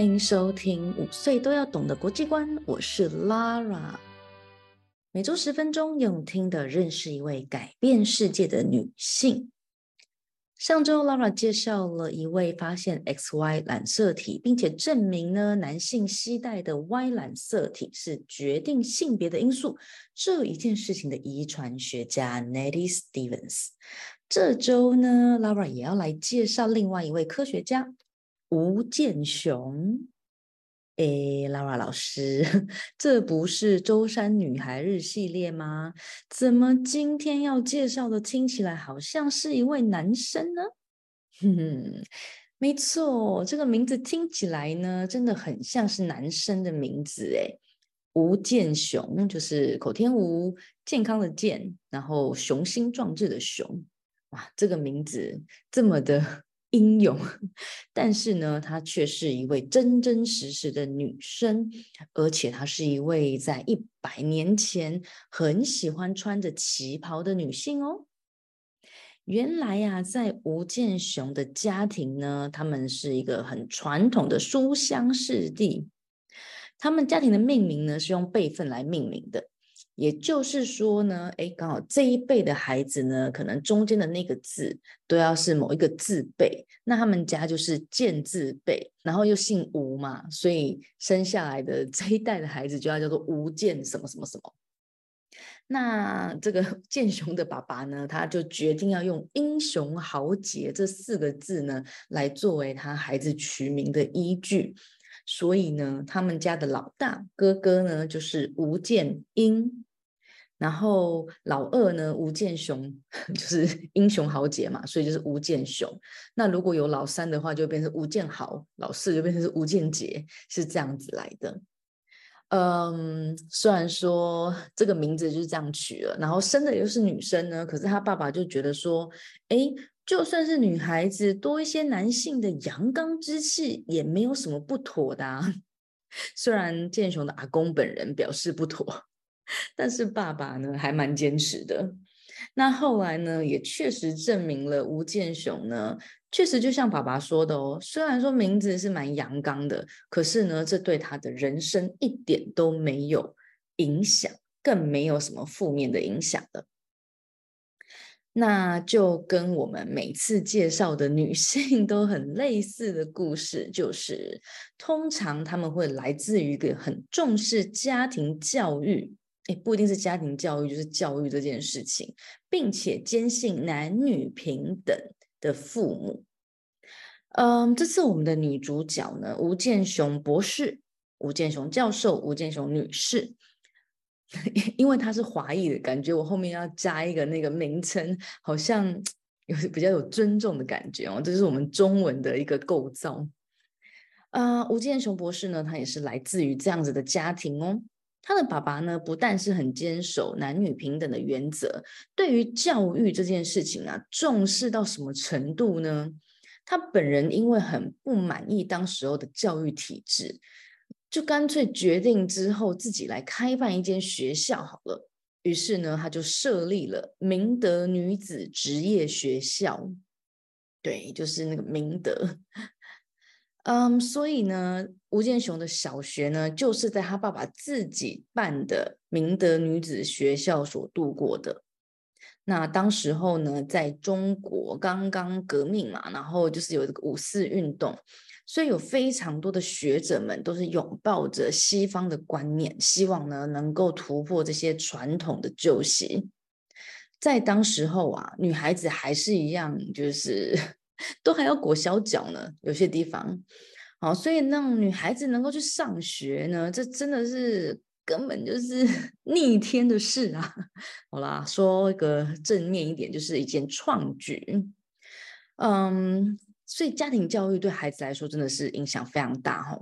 欢迎收听《五岁都要懂的国际观》，我是 Lara。每周十分钟，用听的认识一位改变世界的女性。上周 Lara 介绍了一位发现 XY 染色体，并且证明呢，男性携带的 Y 染色体是决定性别的因素这一件事情的遗传学家 Nettie Stevens。这周呢，Lara 也要来介绍另外一位科学家。吴健雄，哎，Laura 老师，这不是舟山女孩日系列吗？怎么今天要介绍的听起来好像是一位男生呢？哼哼，没错，这个名字听起来呢，真的很像是男生的名字哎。吴健雄就是口天吴，健康的健，然后雄心壮志的雄，哇，这个名字这么的。英勇，但是呢，她却是一位真真实实的女生，而且她是一位在一百年前很喜欢穿着旗袍的女性哦。原来呀、在吴健雄的家庭呢，他们是一个很传统的书香世地，他们家庭的命名呢是用辈分来命名的。也就是说呢，哎，刚好这一辈的孩子呢，可能中间的那个字都要是某一个字辈，那他们家就是健字辈，然后又姓吴嘛，所以生下来的 这一代的孩子就要叫做吴健什么什么什么。那这个 建雄的爸爸呢，他就决定要用英雄豪杰这四个字呢，来作为他孩子取名的依据。所以呢，他们家的老大哥哥呢，就是吴建英。然后老二呢，吴健雄 就是英雄豪杰嘛，所以就是吴健雄。那如果有老三的话，就变成吴健豪；老四就变成是吴健杰，是这样子来的。嗯，虽然说这个名字就是这样取了，然后生的又是女生呢，可是他爸爸就觉得说，哎，就算是女孩子多一些男性的阳刚之气，也没有什么不妥的啊。虽然健雄的阿公本人表示不妥。但是爸爸呢，还蛮坚持的。那后来呢，也确实证明了吴健雄呢，确实就像爸爸说的哦，虽然说名字是蛮阳刚的，可是呢，这对他的人生一点都没有影响，更没有什么负面的影响的。那就跟我们每次介绍的女性 都很类似的故事，就是通常他们会来自于一个很重视家庭教育。不一定是家庭教育，就是教育这件事情，并且坚信男女平等的父母。嗯，这次我们的女主角呢，吴健雄博士、吴健雄教授、吴健雄女士，因为她是华裔的感觉，我后面要加一个那个名称，好像 有比较有尊重的感觉哦。这是我们中文的一个构造。啊、吴健雄博士呢，他也是来自于这样子的家庭哦。他的爸爸呢，不但是很坚守男女平等的原则，对于教育这件事情啊，重视到什么程度呢？他本人因为很不满意当时候的教育体制，就干脆决定之后自己来开办一间学校好了。于是呢，他就设立了明德女子职业学校，对，就是那个明德。嗯所以呢，吴健雄的小学呢，就是在他爸爸自己办的明德女子学校所度过的。那当时候呢，在中国刚刚革命嘛，然后就是有这个五四运动，所以有非常多的学者们都是拥抱着西方的观念，希望呢能够突破这些传统的旧习。在当时候啊，女孩子还是一样，就是都还要裹小脚呢，有些地方。好，所以让女孩子能够去上学呢，这真的是根本就是 逆天的事啊！好啦，说一个正面一点，就是一件创举。嗯，所以家庭教育对孩子来说真的是影响非常大哈。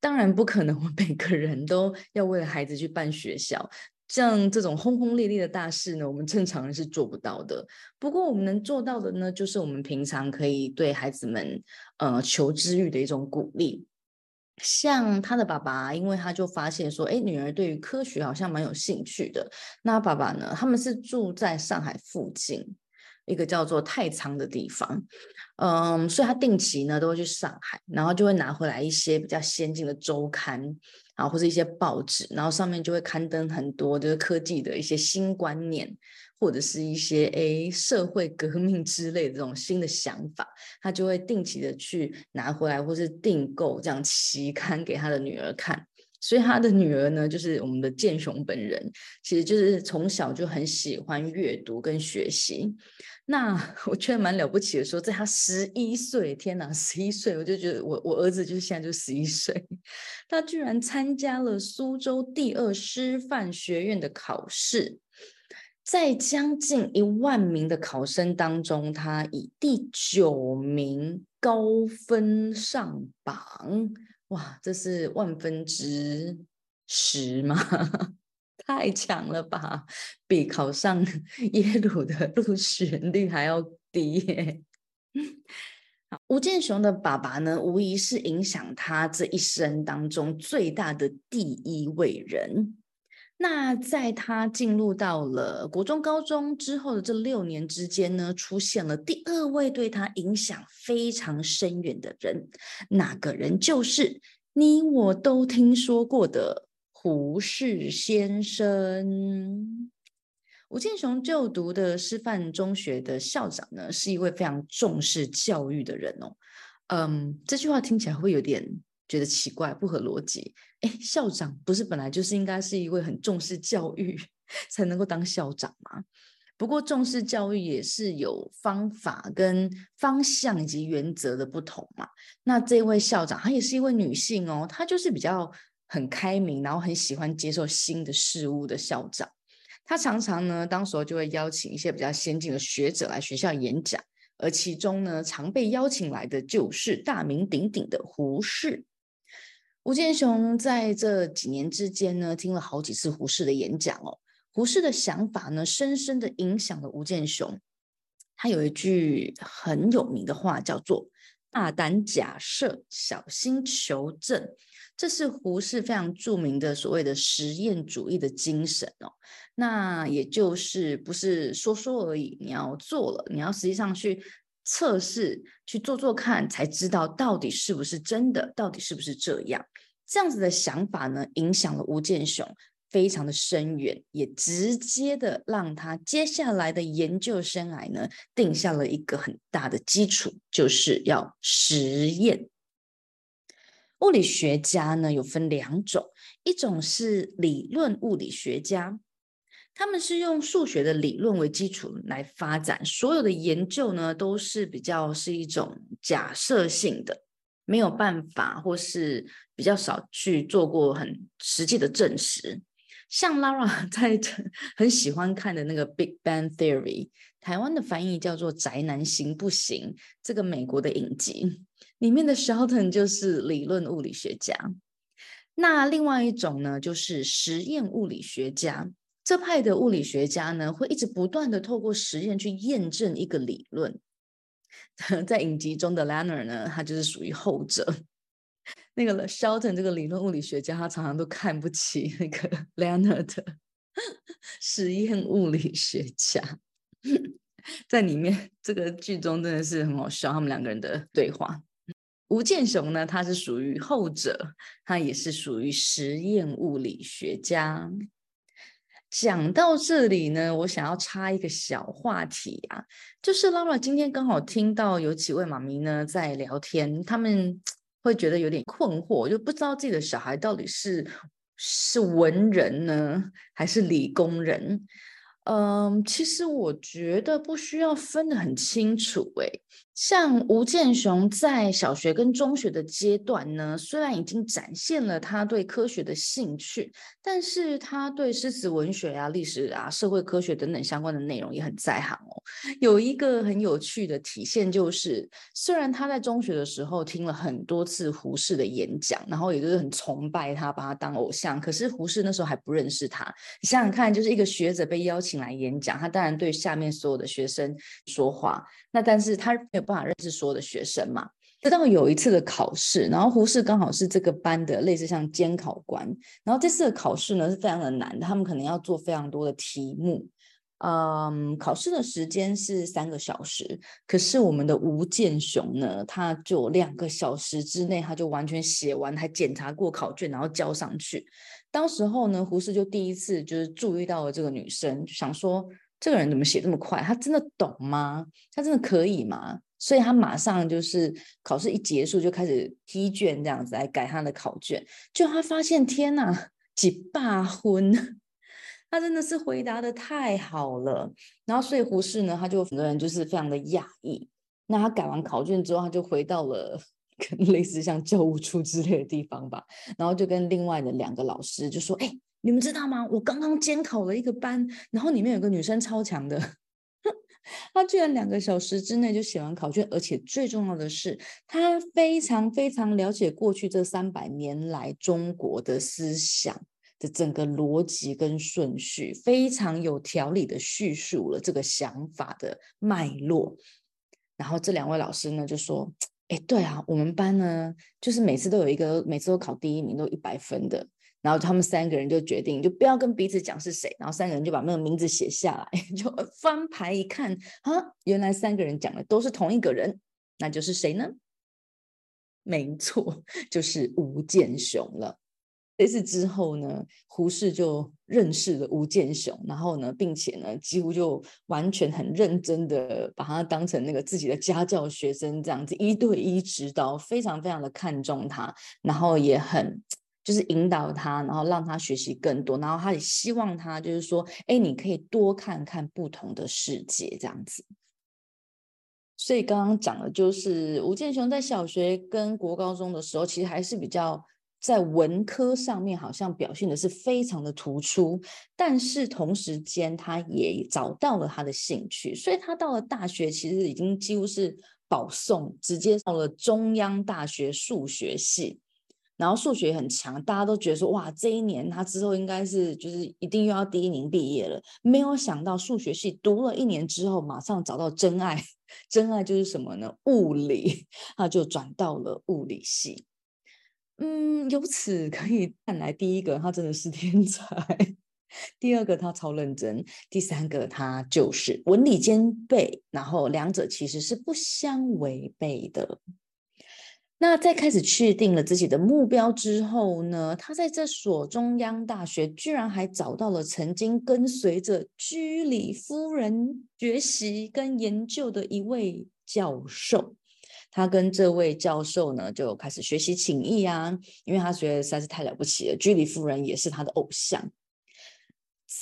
当然不可能，我每个人都要为了孩子去办学校。像这种轰轰烈烈的大事呢，我们正常人是做不到的。不过我们能做到的呢，就是我们平常可以对孩子们，呃，求知欲的一种鼓励。像他的爸爸，因为他就发现说，哎，女儿对于科学好像蛮有兴趣的。那爸爸呢，他们是住在上海附近一个叫做太仓的地方，嗯，所以他定期呢都会去上海，然后就会拿回来一些比较先进的周刊。啊，或者一些报纸，然后上面就会刊登很多就是科技的一些新观念，或者是一些诶社会革命之类的这种新的想法，他就会定期的去拿回来，或是订购这样期刊给他的女儿看。所以他的女儿呢，就是我们的建雄本人，其实就是从小就很喜欢阅读跟学习。那 我觉得蛮了不起的，说在他十一岁，天哪，十一岁，我就觉得我我儿子就是现在就十一岁，他居然参加了苏州第二师范学院的考试，在将近一万名的考生当中，他以第九名高分上榜。哇，这是万分之十吗？太强了吧，比考上 耶鲁的录取率还要低耶。吴健雄的爸爸呢，无疑是影响他这一生当中最大的第一位人。那在他进入到了国中、高中之后的这六年之间呢，出现了第二位对他影响非常深远的人，那个人就是你我都听说过的。胡适先生，吴健雄就读的师范中学的校长呢，是一位非常重视教育的人哦。嗯，这句话听起来会有点觉得奇怪，不合逻辑。哎，校长不是本来就是应该是一位很重视教育才能够当校长吗？不过重视教育也是有方法跟方向以及原则的不同嘛。那这位校长她也是一位女性哦，她就是比较。很开明，然后很喜欢接受新的事物的校长，他常常呢，当时候就会邀请一些比较先进的学者来学校演讲，而其中呢，常被邀请来的就是大名鼎鼎的胡适。吴健雄在这几年之间呢，听了好几次胡适的演讲哦，胡适的想法呢，深深的影响了吴健雄。他有一句很有名的话，叫做“大胆假设，小心求证”。这是胡适非常著名的所谓的实验主义的精神哦，那也就是不是说说而已，你要做了，你要实际上去测试，去做做看，才知道到底是不是真的，到底是不是这样。这样子的想法呢，影响了吴健雄非常的深远，也直接的让他接下来的研究生涯呢，定下了一个很大的基础，就是要实验。物理学家呢，有分两种，一种是理论物理学家，他们是用数学的理论为基础来发展，所有的研究呢都是比较是一种假设性的，没有办法或是比较少去做过很实际的证实。像 Lara 在很喜欢看的那个《Big Bang Theory》，台湾的翻译叫做《宅男行不行》，这个美国的影集。里面的 Sheldon 就是理论物理学家，那另外一种呢，就是实验物理学家。这派的物理学家呢，会一直不断的透过实验去验证一个理论。在影集中的 Leonard 呢，他就是属于后者。那个 Sheldon 这个理论物理学家，他常常都看不起那个 Leonard 实验物理学家。在里面这个剧中真的是很好笑，他们两个人的对话。吴健雄呢，他是属于后者，他也是属于实验物理学家。讲到这里呢，我想要插一个小话题啊，就是 Lara 今天刚好听到有几位妈咪呢在聊天，他们会觉得有点困惑，就不知道自己的小孩到底是是文人呢，还是理工人。嗯，其实我觉得不需要分得很清楚诶。像吴健雄在小学跟中学的阶段呢，虽然已经展现了他对科学的兴趣，但是他对诗词文学啊、历史啊、社会科学等等相关的内容也很在行哦。有一个很有趣的体现就是，虽然他在中学的时候听了很多次胡适的演讲，然后也就是很崇拜他，把他当偶像，可是胡适那时候还不认识他。你想想看，就是一个学者被邀请来演讲，他当然对下面所有的学生说话。那但是他办法认识所有的学生嘛，直到有一次的考试，然后胡适刚好是这个班的类似像监考官，然后这次的考试呢是非常的难，他们可能要做非常多的题目，嗯，考试的时间是三个小时，可是我们的吴健雄呢，他就两个小时之内他就完全写完，还检查过考卷，然后交上去。当时候呢，胡适就第一次就是注意到了这个女生，就想说。这个人怎么写这么快？他真的懂吗？他真的可以吗？所以他马上就是考试一结束就开始批卷，这样子来改他的考卷。就他发现，天哪，几罢婚！他真的是回答的太好了。然后，所以胡适呢，他就整个人就是非常的讶异。那他改完考卷之后，他就回到了 跟类似像教务处之类的地方吧。然后就跟另外的两个老师就说：“哎。”你们知道吗？我刚刚监考了一个班，然后里面有个女生超强的，他居然两个小时之内就写完考卷，而且最重要的是，他非常非常了解过去这三百年来中国的思想的整个逻辑跟顺序，非常有条理的叙述了这个想法的脉络。然后这两位老师呢就说：“哎，对啊，我们班呢就是每次都有一个，每次都考第一名，都一百分的。”然后他们三个人就决定，就不要跟彼此讲是谁。然后三个人就把那个名字写下来，就翻牌一看，啊，原来三个人讲的都是同一个人，那就是谁呢？没错，就是吴健雄了。这次之后呢，胡适就认识了吴健雄，然后呢，并且呢，几乎就完全很认真的把他当成那个自己的家教学生，这样子一对一指导，非常非常的看重他，然后也很。就是引导他，然后让他学习更多，然后他也希望他就是说，哎，你可以多看看不同的世界这样子。所以刚刚讲的就是吴健雄在小学跟国高中的时候，其实还是比较在文科上面好像表现的是非常的突出，但是同时间他也找到了他的兴趣，所以他到了大学其实已经几乎是保送，直接到了中央大学数学系。然后数学很强，大家都觉得说哇，这一年他之后应该是就是一定又要第一名毕业了。没有想到数学系读了一年之后，马上找到真爱，真爱就是什么呢？物理，他就转到了物理系。嗯，由此可以看来，第一个他真的是天才，第二个他超认真，第三个他就是文理兼备，然后两者其实是不相违背的。那在开始确定了自己的目标之后呢，他在这所中央大学居然还找到了曾经跟随着居里夫人学习跟研究的一位教授。他跟这位教授呢就开始学习琴艺啊，因为他觉得实在是太了不起了，居里夫人也是他的偶像。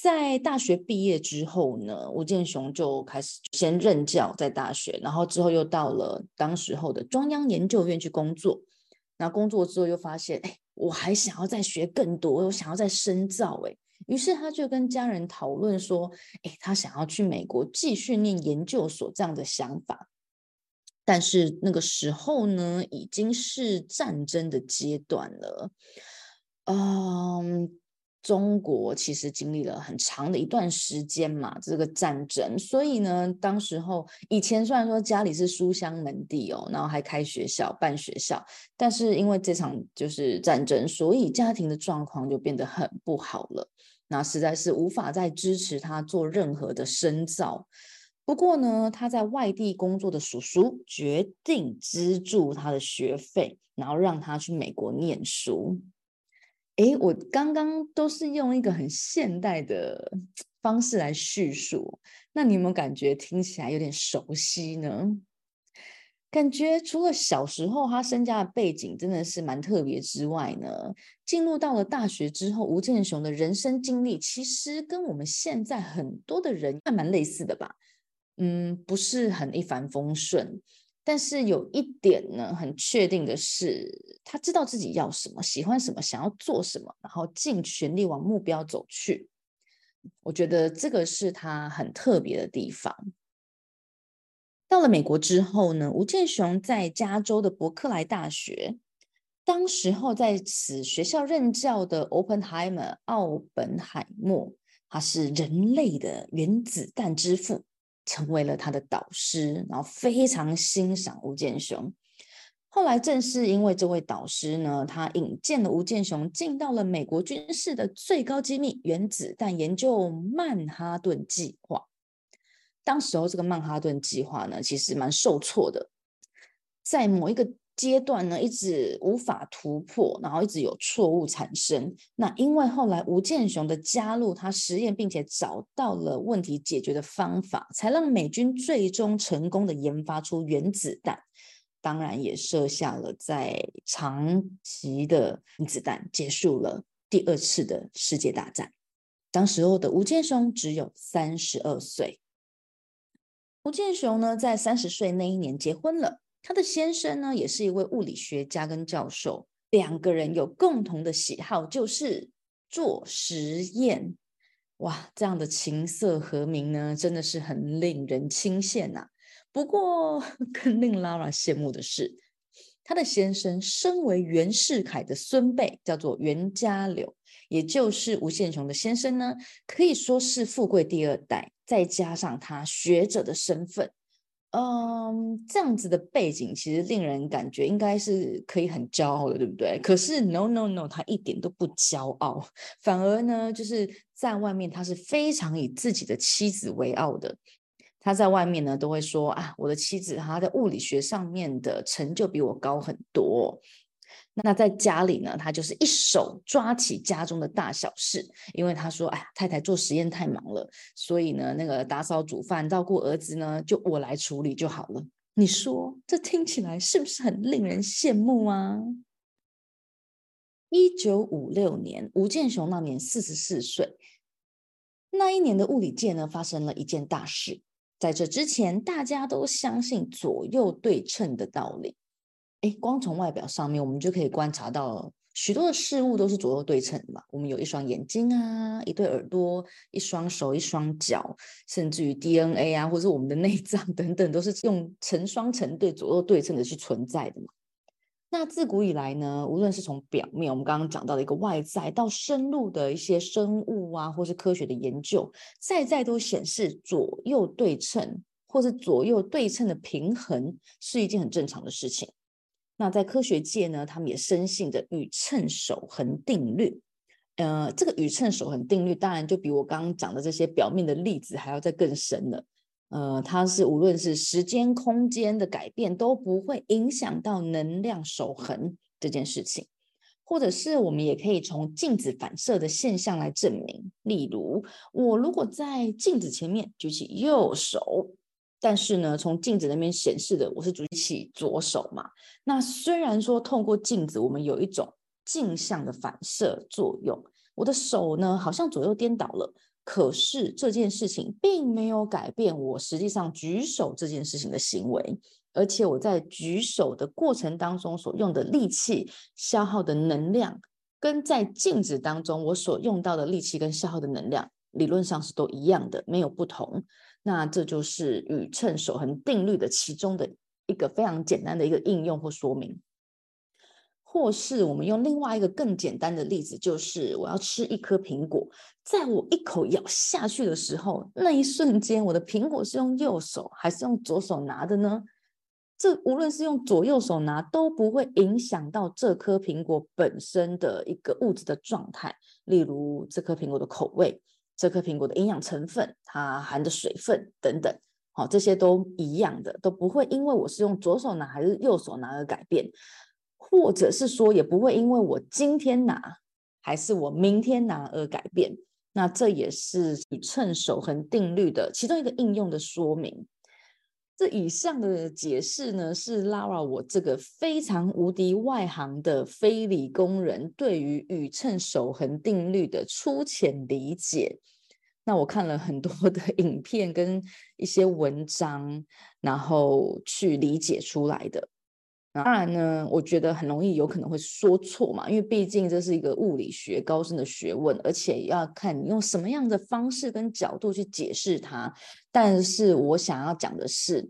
在大学毕业之后呢，吴健雄就开始先任教在大学，然后之后又到了当时候的中央研究院去工作。那工作之后又发现，哎，我还想要再学更多，我想要再深造，哎，于是他就跟家人讨论说，哎，他想要去美国继续念研究所这样的想法。但是那个时候呢，已经是战争的阶段了，嗯。中国其实经历了很长的一段时间嘛，这个战争，所以呢，当时候以前虽然说家里是书香门第哦，然后还开学校办学校，但是因为这场就是战争，所以家庭的状况就变得很不好了，那实在是无法再支持他做任何的深造。不过呢，他在外地工作的叔叔决定资助他的学费，然后让他去美国念书。哎，我刚刚都是用一个很现代的方式来叙述，那你有没有感觉听起来有点熟悉呢？感觉除了小时候他身家的背景真的是蛮特别之外呢，进入到了大学之后，吴健雄的人生经历其实跟我们现在很多的人还蛮类似的吧。嗯，不是很一帆风顺，但是有一点呢，很确定的是，他知道自己要什么，喜欢什么，想要做什么，然后尽全力往目标走去。我觉得这个是他很特别的地方。到了美国之后呢，吴健雄在加州的伯克莱大学，当时候在此学校任教的 Oppenheimer 奥本海默，他是人类的原子弹之父，成为了他的导师，然后非常欣赏吴健雄。后来正是因为这位导师呢，他引荐了吴健雄进到了美国军事的最高机密原子弹研究曼哈顿计划。当时候这个曼哈顿计划呢，其实蛮受挫的，在某一个阶段呢，一直无法突破，然后一直有错误产生。那因为后来吴健雄的加入，他实验并且找到了问题解决的方法，才让美军最终成功的研发出原子弹。当然也设下了在长期的原子弹，结束了第二次的世界大战。当时候的吴健雄只有三十二岁。吴健雄呢，在三十岁那一年结婚了。他的先生呢，也是一位物理学家跟教授。两个人有共同的喜好，就是做实验。哇，这样的琴瑟和鸣呢，真的是很令人钦羡呐。不过，更令 Lara 羡慕的是，他的先生身为袁世凯的孙辈，叫做袁家柳，也就是吴宪雄的先生呢，可以说是富贵第二代。再加上他学者的身份，嗯，这样子的背景其实令人感觉应该是可以很骄傲的，对不对？可是 no no no，他一点都不骄傲，反而呢，就是在外面他是非常以自己的妻子为傲的。他在外面呢都会说啊，我的妻子她在物理学上面的成就比我高很多。那在家里呢，他就是一手抓起家中的大小事，因为他说：“哎呀，太太做实验太忙了，所以呢，那个打扫、煮饭、照顾儿子呢，就我来处理就好了。”你说这听起来是不是很令人羡慕啊？一九五六年，吴健雄那年四十四岁，那一年的物理界呢，发生了一件大事。在这之前，大家都相信左右对称的道理。光从外表上面，我们就可以观察到许多的事物都是左右对称的嘛。我们有一双眼睛啊，一对耳朵，一双手，一双脚，甚至于 DNA 啊，或者我们的内脏 等等，都是用成双成对、左右对称的去存在的嘛。那自古以来呢，无论是从表面我们刚刚讲到的一个外在，到深入的一些生物啊，或是科学的研究，再再都显示左右对称，或是左右对称的平衡是一件很正常的事情。那在科学界呢，他们也深信着宇称守恒定律。呃，这个宇称守恒定律，当然就比我刚刚讲的这些表面的例子还要再更深了。呃，它是无论是时间、空间的改变都不会影响到能量守恒这件事情，或者是我们也可以从镜子反射的现象来证明。例如，我如果在镜子前面举起右手。但是呢，从镜子那边显示的我是举起左手嘛。那虽然说透过镜子，我们有一种镜像的反射作用，我的手呢好像左右颠倒了，可是这件事情并没有改变我实际上举手这件事情的行为，而且我在举手的过程当中所用的力气、消耗的能量，跟在镜子当中我所用到的力气跟消耗的能量，理论上是都一样的，没有不同。那这就是宇称守恒定律的其中的一个非常简单的一个应用或说明，或是我们用另外一个更简单的例子，就是我要吃一颗苹果，在我一口咬下去的时候，那一瞬间，我的苹果是用右手还是用左手拿的呢？这无论是用左右手拿，都不会影响到这颗苹果本身的一个物质的状态，例如这颗苹果的口味。这颗苹果的营养成分，它含的水分等等，好，这些都一样的，都不会因为我是用左手拿还是右手拿而改变，或者是说，也不会因为我今天拿还是我明天拿而改变。那这也是宇称守恒定律的其中一个应用的说明。这以上的解释呢，是 Lara 我这个非常无敌外行的非理工人对于宇称守恒定律的粗浅理解。那我看了很多的 影片跟一些文章，然后去理解出来的。当然呢，我觉得很容易有可能会说错嘛，因为毕竟这是一个物理学高深的学问，而且要看你用什么样的方式跟角度去解释它。但是我想要讲的是，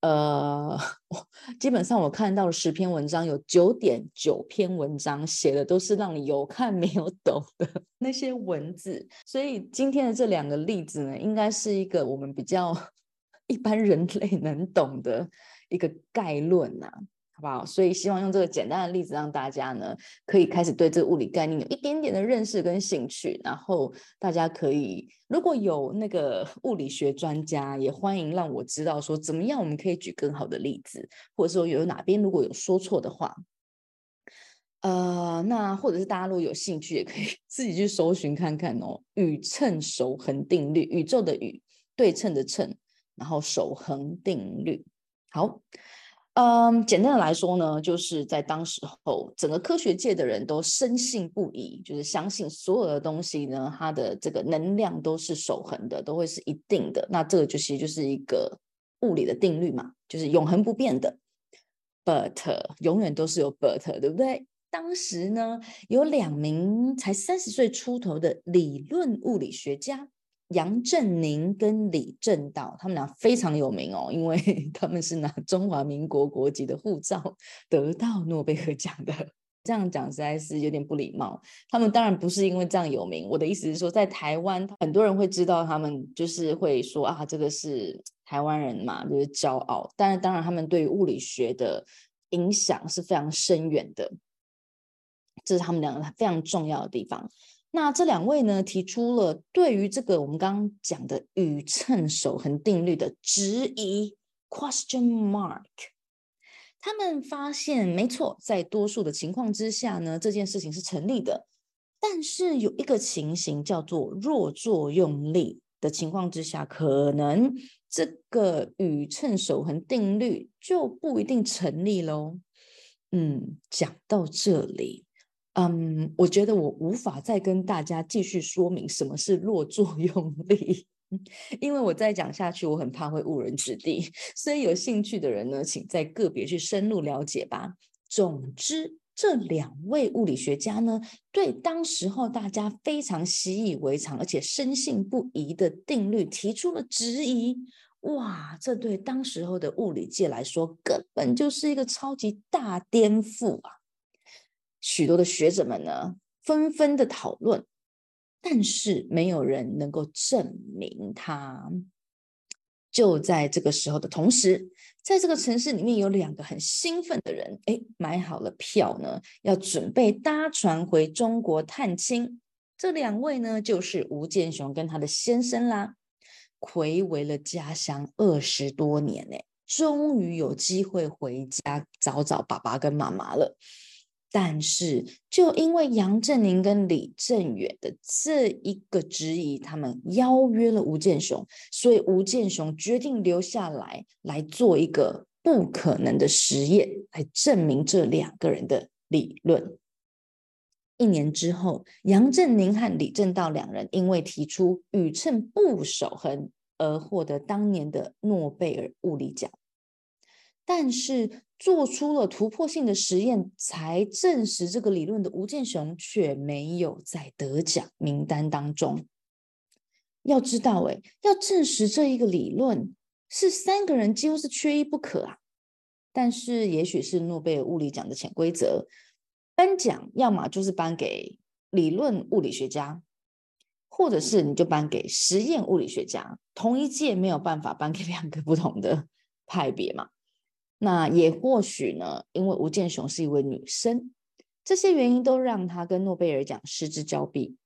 呃，基本上我看到了十篇文章，有九点九篇文章写的都是让你有看没有懂的 那些文字，所以今天的这两个例子呢，应该是一个我们比较 一般人类能懂的一个概论啊。好不好？所以希望用这个简单的例子，让大家呢可以开始对这个物理概念有一点点的认识跟兴趣。然后大家可以，如果有那个 物理学专家，也欢迎让我知道说怎么样我们可以举更好的例子，或者说有哪边如果有说错的话，呃，那或者是大家如果有兴趣，也可以 自己去搜寻看看哦。宇称守恒定律，宇宙的宇，对称的称，然后守恒定律。好。嗯，简单的来说呢，就是在当时候，整个科学界的人都深信不疑，就是相信所有的东西呢，它的这个能量都是守恒的，都会是一定的。那这个就其实就是一个物理的定律嘛，就是永恒不变的。But 永远都是有 But，对不对？当时呢，有两名才三十岁出头的理论物理学家。杨振宁跟李政道，他们俩非常有名哦，因为 他们是拿中华民国国籍的护照得到诺贝尔奖的。这样讲实在是有点不礼貌。他们当然不是因为这样有名，我的意思是说，在台湾很多人会知道他们，就是会说啊，这个是台湾人嘛，就是骄傲。但是当然，他们对于物理学的影响是非常深远的，这是他们两个非常重要的地方。那这两位呢，提出了对于这个我们刚刚讲的宇称守恒定律的质疑 （question mark）。他们发现，没错，在多数的情况之下呢，这件事情是成立的。但是有一个情形叫做弱作用力的情况之下，可能这个宇称守恒定律就不一定成立喽。嗯，讲到这里。嗯我觉得我无法再跟大家继续说明什么是弱作用力，因为我再讲下去，我很怕会误人子弟。所以有兴趣的人呢，请再个别去深入了解吧。总之，这两位物理学家呢，对当时候大家非常习以为常而且深信不疑的定律提出了质疑。哇，这对当时候的物理界来说，根本就是一个超级大颠覆啊！许多的学者们呢，纷纷的讨论，但是没有人能够证明它。就在这个时候的同时，在这个城市里面有两个很兴奋的人，哎，买好了票呢，要准备搭船回中国探亲。这两位呢，就是吴健雄跟他的先生啦。睽违了家乡二十多年，哎，终于有机会回家找找爸爸跟妈妈了。但是，就因为杨振宁跟李正远的这一个质疑，他们邀约了吴健雄，所以吴健雄决定留下来，来做一个不可能的实验，来证明这两个人的理论。一年之后，杨振宁和李政道两人因为提出宇称不守恒而获得当年的诺贝尔物理奖。但是做出了突破性的实验，才证实这个理论的吴健雄却没有在得奖名单当中。要知道，诶，要证实这一个理论是三个人几乎是缺一不可啊。但是也许是诺贝尔物理奖的潜规则，颁奖要么就是颁给理论物理学家，或者是你就颁给实验物理学家。同一届没有办法颁给两个不同的派别嘛。那也或许呢，因为吴健雄是一位女生，这些原因都让她跟诺贝尔奖失之交臂。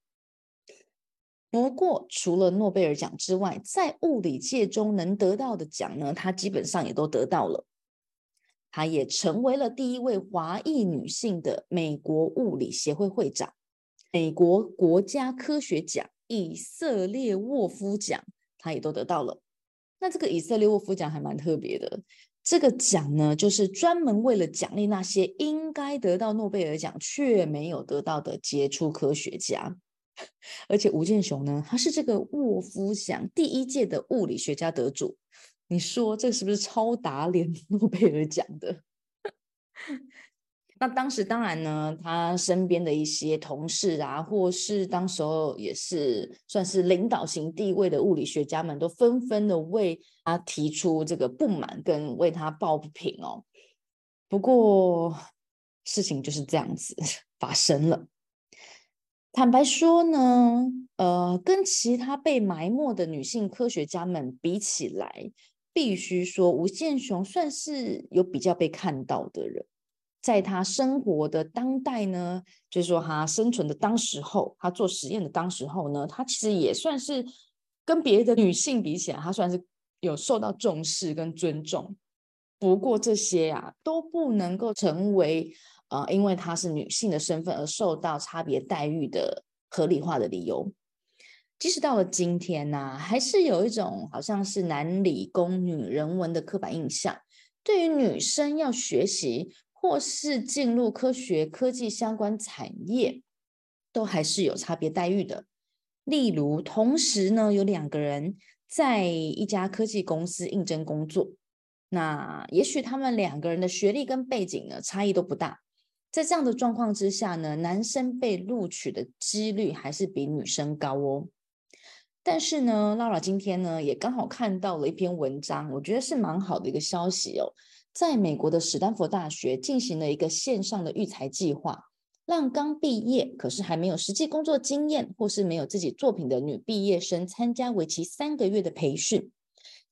不过，除了诺贝尔奖之外，在物理界中能得到的奖呢，她基本上也都得到了。她也成为了第一位华裔女性的美国物理协会会长，美国国家科学奖、以色列沃夫奖，她也都得到了。那这个以色列沃夫奖还蛮特别的，这个奖呢，就是专门为了奖励那些应该得到诺贝尔奖却没有得到的杰出科学家。而且吴健雄呢，他是这个沃夫奖第一届的物理学家得主。你说这是不是超打脸诺贝尔奖的？那当时当然呢，他身边的一些同事啊，或是当时候也是算是领导型地位的物理学家们，都纷纷的为他提出这个不满，跟为他抱不平哦。不过事情就是这样子发生了。坦白说呢，呃，跟其他被埋没的女性科学家们比起来，必须说吴健雄算是有比较被看到的人。在他生活的当代呢，就是说他生存的当时候，他做实验的当时候呢，他其实也算是跟别的女性比起来，他算是有受到重视跟尊重。不过这些啊都不能够成为呃，因为她是女性的身份而受到差别待遇的合理化的理由。即使到了今天呢、啊，还是有一种好像是男理工女人文的刻板印象，对于女生要学习。或是进入科学科技相关产业，都还是有差别待遇的。例如，同时呢，有两个人在一家科技公司应征工作，那也许他们两个人的学历跟背景呢，差异都不大。在这样的状况之下呢，男生被录取的几率还是比女生高哦。但是呢，Lara 今天呢，也刚好看到了一篇文章，我觉得是蛮好的一个消息哦。在美国的史丹佛大学进行了一个线上的育才计划，让刚毕业可是还没有实际工作经验或是没有自己作品的女毕业生参加为期三个月的培训。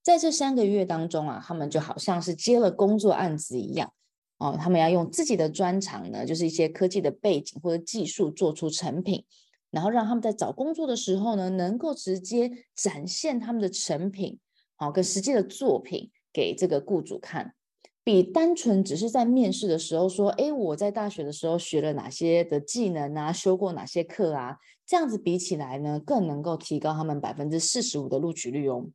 在这三个月当中啊，他们就好像是接了工作案子一样哦，他们要用自己的专长呢，就是一些科技的背景或者技术做出成品，然后让他们在找工作的时候呢，能够直接展现他们的成品，好，跟实际的作品给这个雇主看。比单纯只是在面试的时候说，哎，我在大学的时候学了哪些的技能啊，修过哪些课啊，这样子比起来呢，更能够提高他们百分之四十五的录取率哦。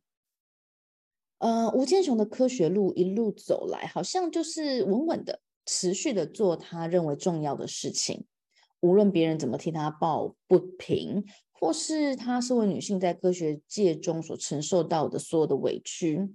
呃，吴健雄的科学路一路走来，好像就是稳稳的、持续的做他认为重要的事情，无论别人怎么替他抱不平，或是他身为女性在科学界中所承受到的所有的委屈，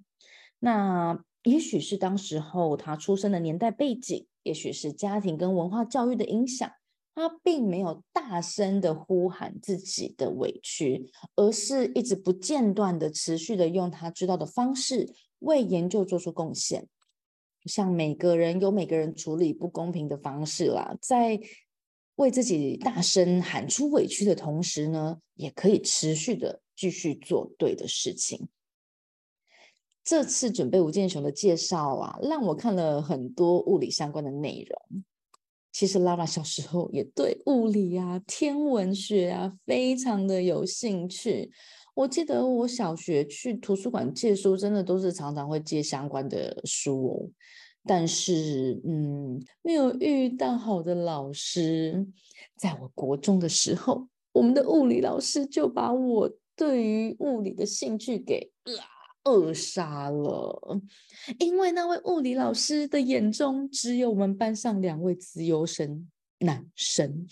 那。也许是当时候他出生的年代背景，也许是家庭跟文化教育的影响，他并没有大声的呼喊自己的委屈，而是一直不间断的持续的用他知道的方式为研究做出贡献。像每个人有每个人处理不公平的方式啦，在为自己大声喊出委屈的同时呢，也可以持续的继续做对的事情。这次准备吴健雄的介绍啊，让我看了很多物理相关的内容。其实 Lara 小时候也对物理啊、天文学啊非常的有兴趣。我记得我小学去图书馆借书，真的都是常常会借相关的书哦。但是，嗯，没有遇到好的老师。在我国中的时候，我们的物理老师就把我对于物理的兴趣给啊。扼杀了，因为那位物理老师的眼中只有我们班上两位资优生男生。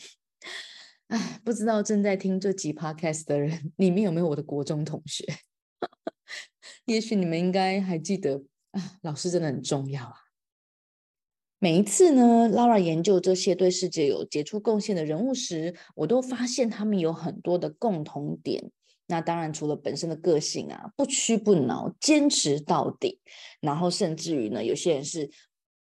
哎，不知道正在听这集 podcast 的人里面有没有我的国中同学？也许你们应该还记得啊，老师真的很重要啊。每一次呢，Laura 研究这些对世界有杰出贡献的人物时，我都发现他们有很多的共同点。那当然，除了本身的个性啊，不屈不挠，坚持到底，然后甚至于呢，有些人是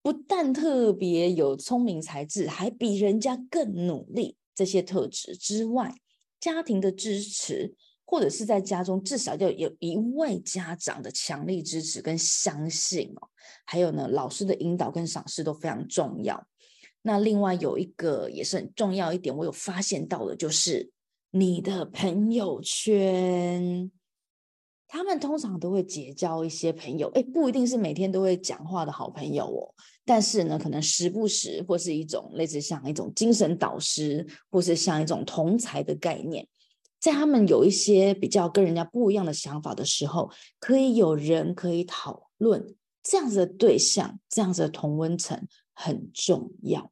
不但特别有聪明才智，还比人家更努力，这些特质之外，家庭的支持，或者是在家中至少要有一位家长的强力支持跟相信哦，还有呢，老师的引导跟赏识都非常重要。那另外有一个也是很重要一点，我有发现到的就是。你的朋友圈，他们通常都会结交一些朋友，哎，不一定是每天都会讲话的好朋友哦，但是呢，可能时不时或是一种类似像一种精神导师，或是像一种同才的概念，在他们有一些比较跟人家不一样的想法的时候，可以有人可以讨论，这样子的对象，这样子的同温层很重要。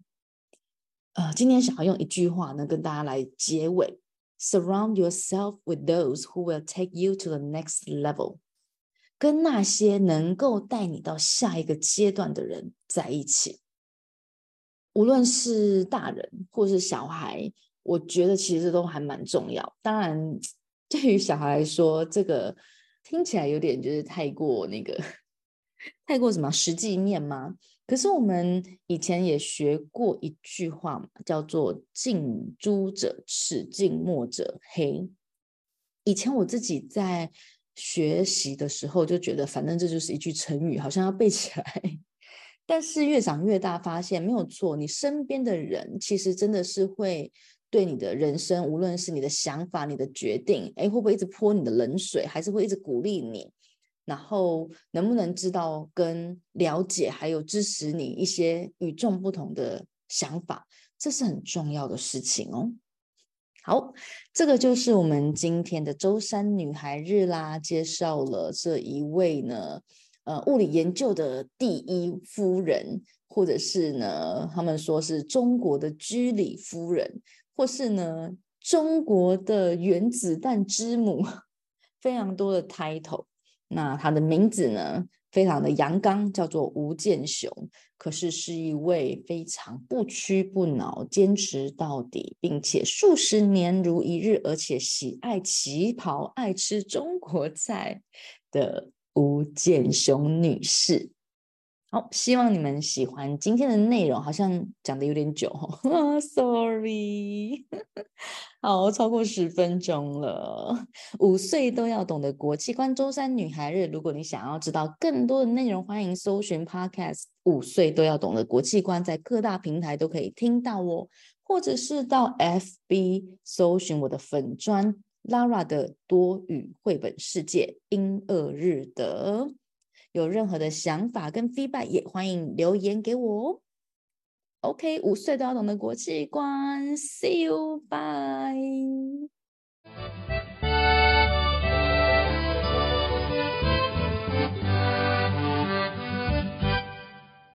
呃，今天想要用一句话呢，跟大家来结尾：Surround yourself with those who will take you to the next level。跟那些能够带你到下一个阶段的人在一起，无论是大人或是小孩。我觉得其实都还蛮重要。当然，对于小孩来说，这个听起来有点就是太过那个，太过什么实际面吗？可是我们以前也学过一句话嘛，叫做“近朱者赤，近墨者黑”。以前我自己在学习的时候就觉得，反正这就是一句成语，好像要背起来。但是越长越大，发现没有错，你身边的人其实真的是会。对你的人生，无论是你的想法、你的决定，哎，会不会一直泼你的冷水，还是会一直鼓励你？然后能不能知道跟了解，还有支持你一些与众不同的想法，这是很重要的事情哦。好，这个就是我们今天的周三女孩日啦，介绍了这一位呢，呃，物理研究的第一夫人，或者是呢，他们说是中国的居里夫人。或是呢，中国的原子弹之母，非常多的 title。那她的名字呢，非常的阳刚，叫做吴健雄。可是是一位非常不屈不挠、坚持到底，并且数十年如一日，而且喜爱旗袍、爱吃中国菜的吴健雄女士。希望你们喜欢今天的内容，好像讲的有点久哦，Sorry，好，超过十分钟了。五岁都要懂的国际观，周三女孩日。如果你想要知道更多的内容，欢迎搜寻 Podcast。五岁都要懂的国际观，在各大平台都可以听到哦，或者是到 FB 搜寻我的粉专 Lara 的多语绘本世界英二日德。有任何的想法跟 feedback，也欢迎留言给我哦。OK，五岁都要懂得国际观，See you，bye。